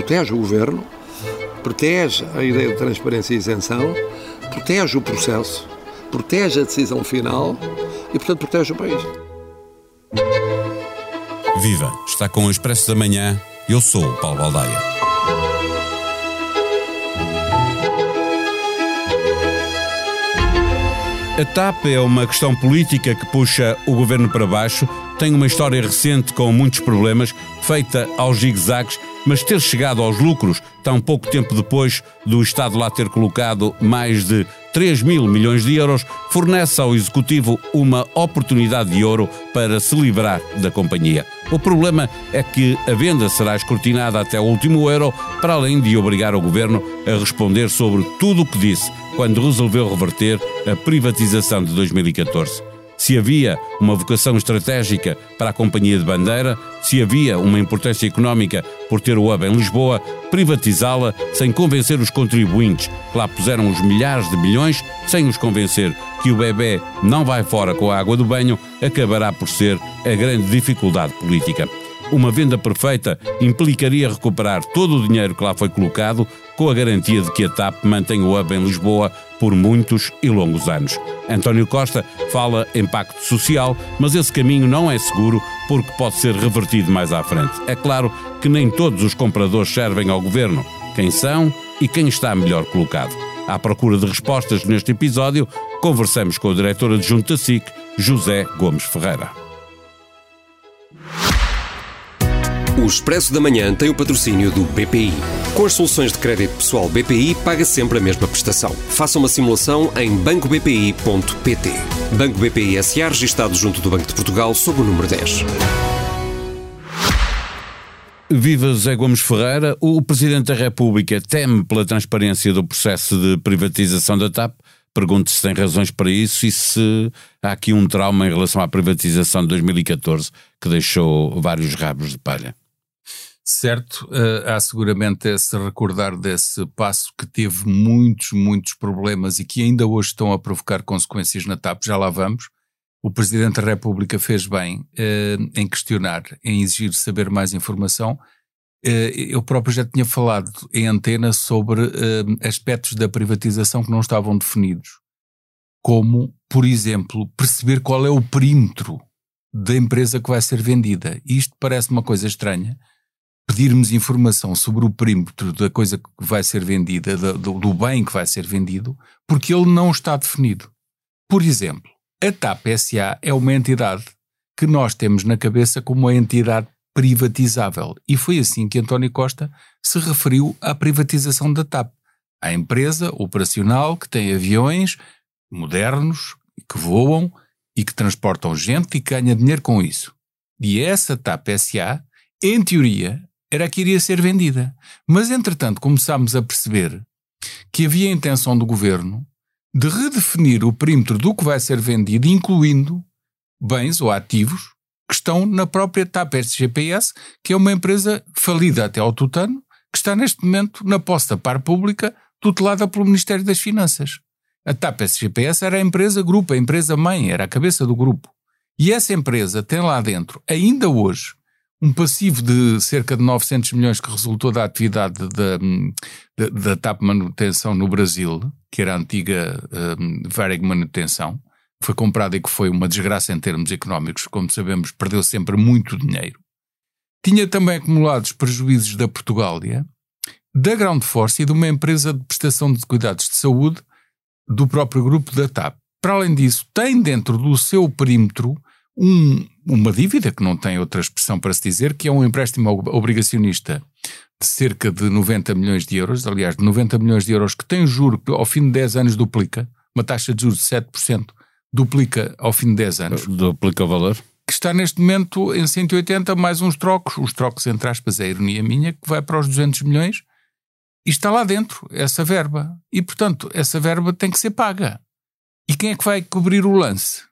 protege o governo, protege a ideia de transparência e isenção, protege o processo, protege a decisão final e, portanto, protege o país. Viva! Está com o Expresso da Manhã. Eu sou o Paulo Baldaia. A TAP é uma questão política que puxa o governo para baixo, tem uma história recente com muitos problemas, feita aos zigue-zagues, mas ter chegado aos lucros tão pouco tempo depois do Estado lá ter colocado mais de 3 mil milhões de euros, fornece ao Executivo uma oportunidade de ouro para se livrar da companhia. O problema é que a venda será escrutinada até o último euro, para além de obrigar o Governo a responder sobre tudo o que disse quando resolveu reverter a privatização de 2014 se havia uma vocação estratégica para a Companhia de Bandeira, se havia uma importância económica por ter o hub em Lisboa, privatizá-la sem convencer os contribuintes, que lá puseram os milhares de milhões, sem os convencer que o bebê não vai fora com a água do banho, acabará por ser a grande dificuldade política. Uma venda perfeita implicaria recuperar todo o dinheiro que lá foi colocado, com a garantia de que a TAP mantém o hub em Lisboa por muitos e longos anos. António Costa fala em pacto social, mas esse caminho não é seguro porque pode ser revertido mais à frente. É claro que nem todos os compradores servem ao governo. Quem são e quem está melhor colocado? À procura de respostas neste episódio, conversamos com o diretor adjunto da SIC, José Gomes Ferreira. O Expresso da Manhã tem o patrocínio do BPI. Com as soluções de crédito pessoal BPI, paga sempre a mesma prestação. Faça uma simulação em bancobpi.pt. Banco BPI SA, registado junto do Banco de Portugal, sob o número 10. Viva José Gomes Ferreira. O Presidente da República teme pela transparência do processo de privatização da TAP. Pergunto se tem razões para isso e se há aqui um trauma em relação à privatização de 2014 que deixou vários rabos de palha. Certo, uh, há seguramente se recordar desse passo que teve muitos, muitos problemas e que ainda hoje estão a provocar consequências na TAP, já lá vamos. O Presidente da República fez bem uh, em questionar, em exigir saber mais informação. Uh, eu próprio já tinha falado em antena sobre aspectos da privatização que não estavam definidos, como, por exemplo, perceber qual é o perímetro da empresa que vai ser vendida. Isto parece uma coisa estranha, pedirmos informação sobre o perímetro da coisa que vai ser vendida, do, do bem que vai ser vendido, porque ele não está definido. Por exemplo, a TAP SA é uma entidade que nós temos na cabeça como uma entidade privatizável. E foi assim que António Costa se referiu à privatização da TAP. A empresa operacional que tem aviões modernos, que voam e que transportam gente e ganha dinheiro com isso. E essa TAP SA, em teoria, era que iria ser vendida. Mas, entretanto, começámos a perceber que havia a intenção do governo de redefinir o perímetro do que vai ser vendido, incluindo bens ou ativos que estão na própria TAP SGPS, que é uma empresa falida até ao tutano, que está neste momento na posse da par pública, tutelada pelo Ministério das Finanças. A TAP SGPS era a empresa grupo, a empresa mãe, era a cabeça do grupo. E essa empresa tem lá dentro, ainda hoje, um passivo de cerca de 900 milhões que resultou da atividade da, da, da TAP Manutenção no Brasil, que era a antiga um, Varig Manutenção, foi comprada e que foi uma desgraça em termos económicos, como sabemos, perdeu sempre muito dinheiro. Tinha também acumulados prejuízos da Portugália, da Ground Force e de uma empresa de prestação de cuidados de saúde do próprio grupo da TAP. Para além disso, tem dentro do seu perímetro um, uma dívida, que não tem outra expressão para se dizer, que é um empréstimo obrigacionista de cerca de 90 milhões de euros, aliás, de 90 milhões de euros, que tem juro que ao fim de 10 anos duplica, uma taxa de juros de 7%, duplica ao fim de 10 anos. Duplica o valor? Que está neste momento em 180 mais uns trocos, os trocos entre aspas, é a ironia minha, que vai para os 200 milhões, e está lá dentro essa verba. E, portanto, essa verba tem que ser paga. E quem é que vai cobrir o lance?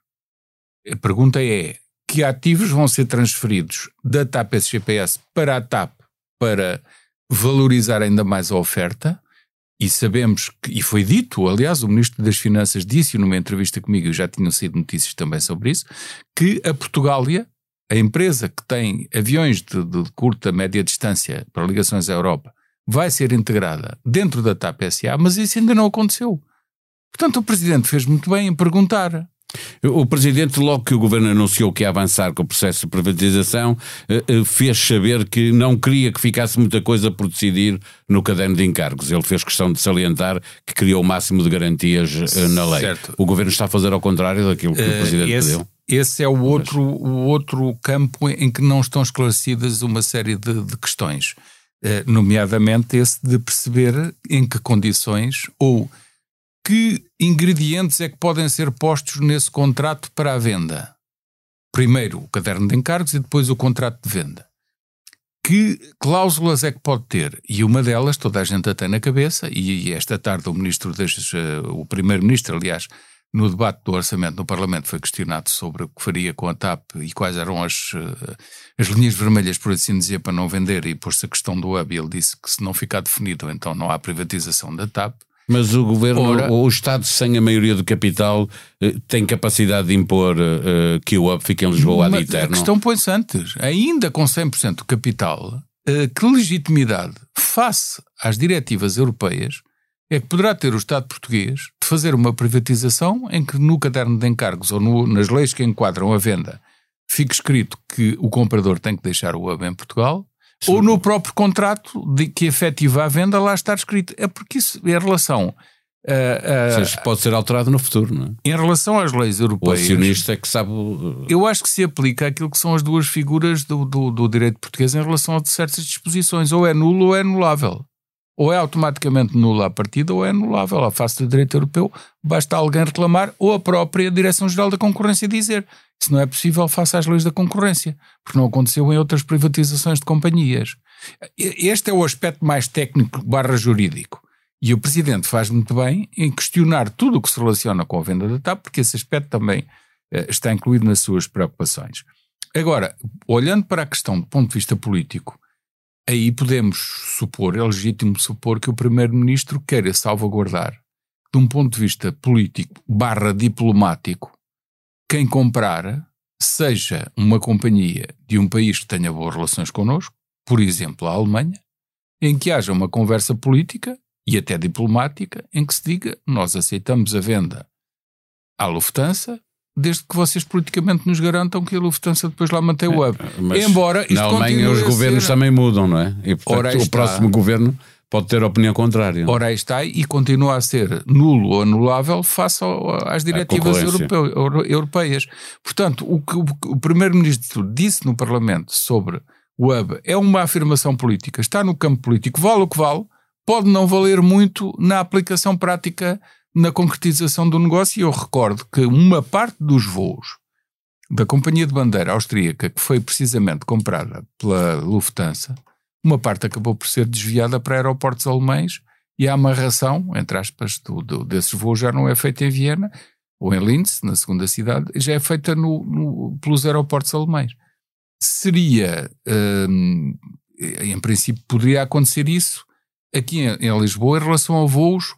A pergunta é: que ativos vão ser transferidos da TAP SGPS para a TAP para valorizar ainda mais a oferta? E sabemos que, e foi dito, aliás, o Ministro das Finanças disse numa entrevista comigo, já tinham sido notícias também sobre isso, que a Portugália, a empresa que tem aviões de, de curta, média distância para ligações à Europa, vai ser integrada dentro da TAP SA, mas isso ainda não aconteceu. Portanto, o Presidente fez muito bem em perguntar. O Presidente, logo que o Governo anunciou que ia avançar com o processo de privatização, eh, eh, fez saber que não queria que ficasse muita coisa por decidir no caderno de encargos. Ele fez questão de salientar que criou o máximo de garantias eh, na lei. Certo. O Governo está a fazer ao contrário daquilo que uh, o Presidente esse, pediu. Esse é o outro, o outro campo em que não estão esclarecidas uma série de, de questões, nomeadamente esse de perceber em que condições ou que ingredientes é que podem ser postos nesse contrato para a venda? Primeiro o caderno de encargos e depois o contrato de venda. Que cláusulas é que pode ter? E uma delas toda a gente a tem na cabeça, e esta tarde o ministro, eh, o primeiro-ministro, aliás, no debate do orçamento no Parlamento foi questionado sobre o que faria com a TAP e quais eram as, eh, as linhas vermelhas, por assim dizer, para não vender, e pôs-se a questão do hub, ele disse que se não ficar definido, então não há privatização da TAP. Mas o governo, Ora, o Estado sem a maioria do capital, eh, tem capacidade de impor uh, que o UP fique em Lisboa ad eterno? A questão põe-se antes. Ainda com 100% do capital, uh, que legitimidade face às diretivas europeias é que poderá ter o Estado português de fazer uma privatização em que no caderno de encargos ou no, nas leis que enquadram a venda fique escrito que o comprador tem que deixar o hub em Portugal Sim. ou no próprio contrato de que efetiva a venda lá está escrito. É porque isso, em relação. Uh, uh, pode ser alterado no futuro, não é? Em relação às leis europeias. O acionista é que sabe. Eu acho que se aplica aquilo que são as duas figuras do, do, do direito português em relação a certas disposições. Ou é nulo ou é anulável. Ou é automaticamente nula a partida ou é anulável. À face do direito europeu, basta alguém reclamar ou a própria Direção-Geral da Concorrência dizer isso não é possível face às leis da concorrência, porque não aconteceu em outras privatizações de companhias. Este é o aspecto mais técnico barra jurídico. E o Presidente faz muito bem em questionar tudo o que se relaciona com a venda da TAP, porque esse aspecto também uh, está incluído nas suas preocupações. Agora, olhando para a questão do ponto de vista político, aí podemos supor, é legítimo supor que o Primeiro-Ministro queira salvaguardar, de um ponto de vista político barra diplomático, quem comprar seja uma companhia de um país que tenha boas relações connosco, por exemplo, a Alemanha, em que haja uma conversa política e até diplomática em que se diga nós aceitamos a venda à Lufthansa desde que vocês politicamente nos garantam que a Lufthansa depois lá mantém o hub. Mas Embora isto na Alemanha os governos ser... também mudam, não é? E portanto, o próximo governo pode ter opinião contrária. Ora, aí está, e continua a ser nulo ou anulável face às diretivas europeias. Portanto, o que o, o Primeiro-Ministro disse no Parlamento sobre o hub é uma afirmação política, está no campo político, vale o que vale, pode não valer muito na aplicação prática, na concretização do negócio, e eu recordo que uma parte dos voos da companhia de bandeira austríaca, que foi precisamente comprada pela Lufthansa, uma parte acabou por ser desviada para aeroportos alemães e a amarração, entre aspas, do, do, desses voos já não é feita em Viena ou em Linz, na segunda cidade, já é feita no, no, pelos aeroportos alemães. Seria, hum, em princípio, poderia acontecer isso aqui em, em Lisboa em relação a voos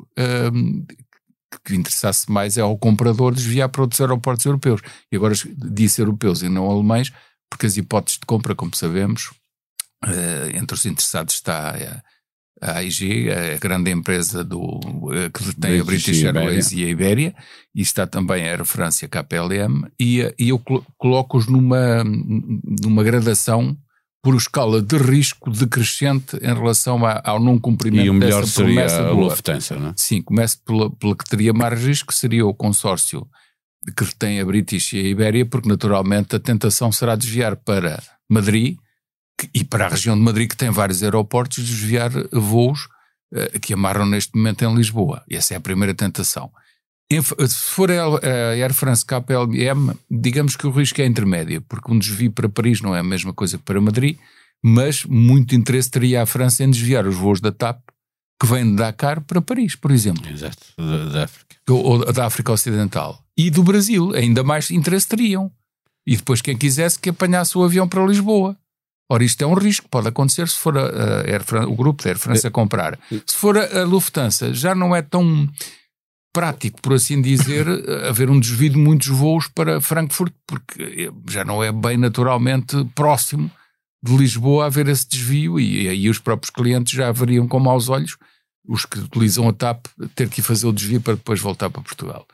hum, que interessasse mais é ao comprador desviar para outros aeroportos europeus. E agora disse europeus e não alemães, porque as hipóteses de compra, como sabemos, Uh, entre os interessados está a, a AIG, a grande empresa do, eh, que detém a British Airways e a Iberia, e está também a Air France e a KPLM, e, e eu coloco-os numa, numa gradação por escala de risco decrescente em relação a, ao não cumprimento e o melhor dessa seria promessa a Lufthansa, não é? Sim, começo pela, pela que teria mais risco, seria o consórcio que retém a British e a Iberia, porque naturalmente a tentação será desviar para Madrid, e para a região de Madrid, que tem vários aeroportos, desviar voos uh, que amarram neste momento em Lisboa. Essa é a primeira tentação. se for a Air France KPLM, digamos que o risco é intermédio, porque um desvio para Paris não é a mesma coisa que para Madrid, mas muito interesse teria a França em desviar os voos da TAP que vêm de Dakar para Paris, por exemplo. Exato, da, África. Ou, ou da África Ocidental. E do Brasil, ainda mais interesse teriam. E depois quem quisesse que apanhasse o avião para Lisboa. Ora, isto é um risco, pode acontecer se for a, a o grupo da Air France a comprar. Se for a, a Lufthansa, já não é tão prático, por assim dizer, haver um desvio de muitos voos para Frankfurt, porque já não é bem naturalmente próximo de Lisboa haver esse desvio e aí os próprios clientes já veriam com maus olhos os que utilizam a TAP ter que fazer o desvio para depois voltar para Portugal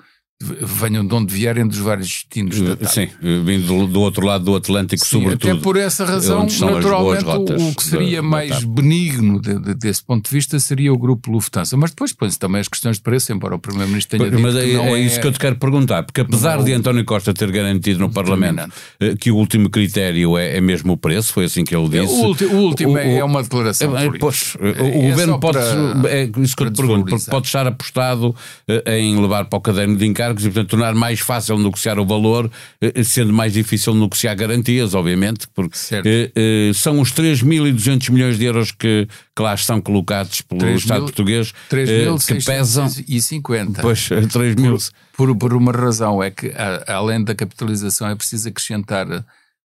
venham de onde vierem dos vários destinos da TAP. Sim, vindo do outro lado do Atlântico, Sim, sobretudo. Até por essa razão, naturalmente, o que seria da, mais da benigno de, de, desse ponto de vista seria o grupo Lufthansa. Mas depois põe-se também as questões de preço, embora o Primeiro-Ministro tenha dito Mas é, é, isso que eu te quero perguntar, porque apesar de António Costa ter garantido no Parlamento eh, que o último critério é, é, mesmo o preço, foi assim que ele disse. O, ulti, o último o, é uma declaração. É, pois, o é governo pode. Para, é isso que eu te pergunto, pode estar apostado eh, em levar para o caderno de encargos e, portanto, tornar mais fácil negociar o valor, eh, sendo mais difícil negociar garantias, obviamente, porque eh, eh, são os 3.200 milhões de euros que, que lá estão colocados pelo 3 Estado mil, português 3 mil, que pesam. E 50. Pois, 3 mil. Por, por, por, uma razão, é que além da capitalização é preciso acrescentar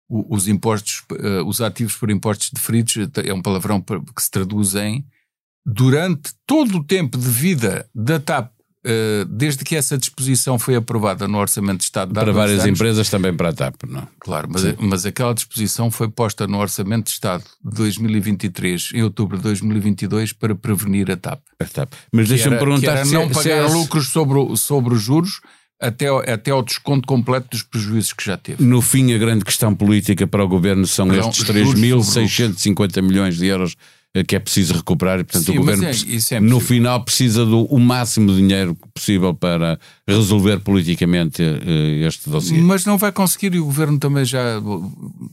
os impostos, os ativos por impostos deferidos, é um palavrão que se traduz em durante todo o tempo de vida da TAP eh, desde que essa disposição foi aprovada no Orçamento de Estado... Para várias anos, empresas, também para a TAP, não? Claro, mas, mas aquela disposição foi posta no Orçamento de Estado de 2023, em outubro de 2022, para prevenir a TAP. A TAP. Mas deixa-me perguntar... Era não se, pagar se é... lucros sobre, sobre os juros até, até ao desconto completo dos prejuízos que já teve. No fim, a grande questão política para o Governo são não, estes 3.650 milhões de euros eh, que é preciso recuperar e, portanto, Sim, o governo é, é no final precisa do o máximo de dinheiro possível para resolver politicamente uh, este dossiê. Mas não vai conseguir e o governo também já,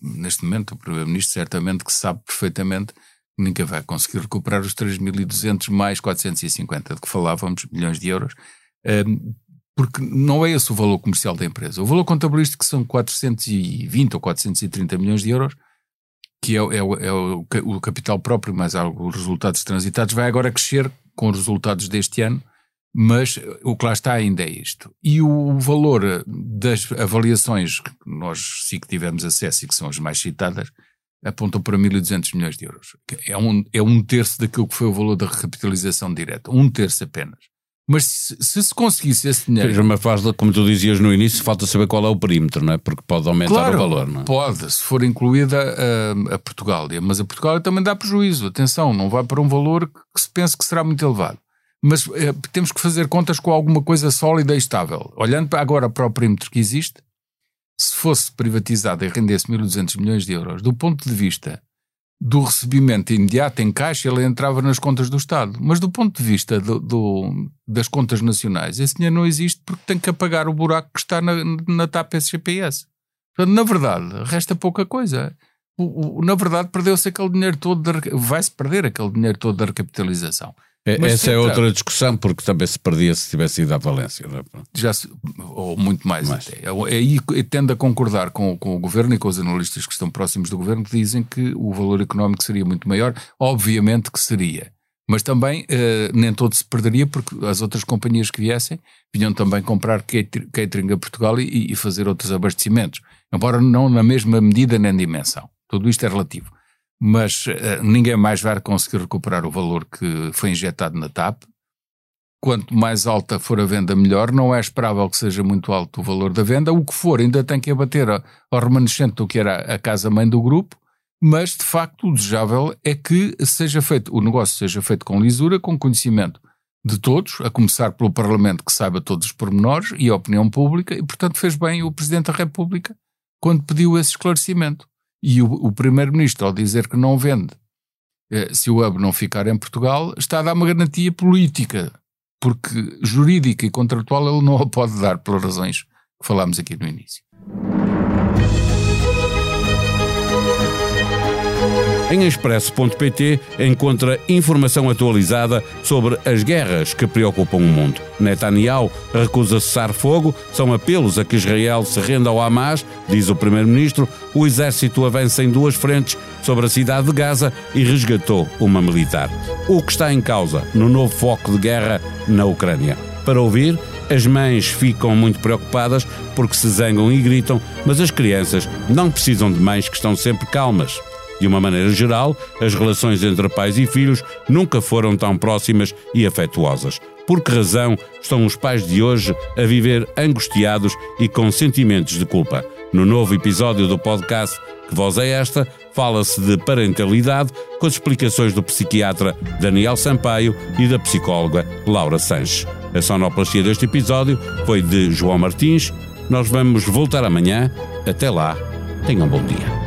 neste momento, o primeiro-ministro certamente que sabe perfeitamente que nunca vai conseguir recuperar os 3.200 mais 450 de que falávamos, milhões de euros, um, porque não é esse o valor comercial da empresa. O valor contabilístico são 420 ou 430 milhões de euros que é, é, é o, o, capital próprio, mais alguns resultados transitados, vai agora crescer com os resultados deste ano, mas o que lá está ainda é isto. E o valor das avaliações que nós sim que tivemos acesso e que são as mais citadas, apontam para 1.200 milhões de euros. É um, é um terço daquilo que foi o valor da recapitalização direta. Um terço apenas. Mas se, se, se conseguisse esse dinheiro. Seja uma fase, como tu dizias no início, falta saber qual é o perímetro, não é? Porque pode aumentar claro, o valor, não é? Pode, se for incluída a, a Portugália. Mas a Portugália também dá prejuízo. Atenção, não vai para um valor que se pense que será muito elevado. Mas é, temos que fazer contas com alguma coisa sólida e estável. Olhando agora para o perímetro que existe, se fosse privatizado e rendesse 1.200 milhões de euros, do ponto de vista do recebimento imediato em caixa, ele entrava nas contas do Estado. Mas do ponto de vista do, do, das contas nacionais, esse dinheiro não existe porque tem que apagar o buraco que está na, na TAP SGPS. Portanto, na verdade, resta pouca coisa. O, o, na verdade, perdeu-se aquele dinheiro todo, vai-se perder aquele dinheiro todo da recapitalização. É, Mas essa é outra discussão, porque também se perdia se tivesse ido à Valência. É? Já se, ou muito mais, mais. até. Aí tendo a concordar com, com o governo e com os analistas que estão próximos do governo, que dizem que o valor económico seria muito maior. Obviamente que seria. Mas também eh, nem todo se perderia, porque as outras companhias que viessem vinham também comprar catering a Portugal e, e fazer outros abastecimentos. Embora não na mesma medida nem dimensão. Tudo isto é relativo mas uh, ninguém mais vai conseguir recuperar o valor que foi injetado na TAP. Quanto mais alta for a venda, melhor. Não é esperável que seja muito alto o valor da venda. O que for, ainda tem que abater ao remanescente do que era a casa-mãe do grupo, mas de facto o desejável é que seja feito, o negócio seja feito com lisura, com conhecimento de todos, a começar pelo Parlamento que saiba todos os pormenores e a opinião pública, e portanto fez bem o Presidente da República quando pediu esse esclarecimento. E o, o Primeiro-Ministro, ao dizer que não vende, eh, se o hub não ficar em Portugal, está a dar uma garantia política, porque jurídica e contratual ele não a pode dar pelas razões que falámos aqui no início. Em expresso.pt encontra informação atualizada sobre as guerras que preocupam o mundo. Netanyahu recusa cessar fogo, são apelos a que Israel se renda ao Hamas, diz o primeiro-ministro. O exército avança em duas frentes sobre a cidade de Gaza e resgatou uma militar. O que está em causa no novo foco de guerra na Ucrânia? Para ouvir, as mães ficam muito preocupadas porque se zangam e gritam, mas as crianças não precisam de mães que estão sempre calmas. De uma maneira geral, as relações entre pais e filhos nunca foram tão próximas e afetuosas. Por que razão estão os pais de hoje a viver angustiados e com sentimentos de culpa? No novo episódio do podcast Que Voz é Esta? fala-se de parentalidade, com as explicações do psiquiatra Daniel Sampaio e da psicóloga Laura Sanches. A sonoplastia deste episódio foi de João Martins. Nós vamos voltar amanhã. Até lá, tenham um bom dia.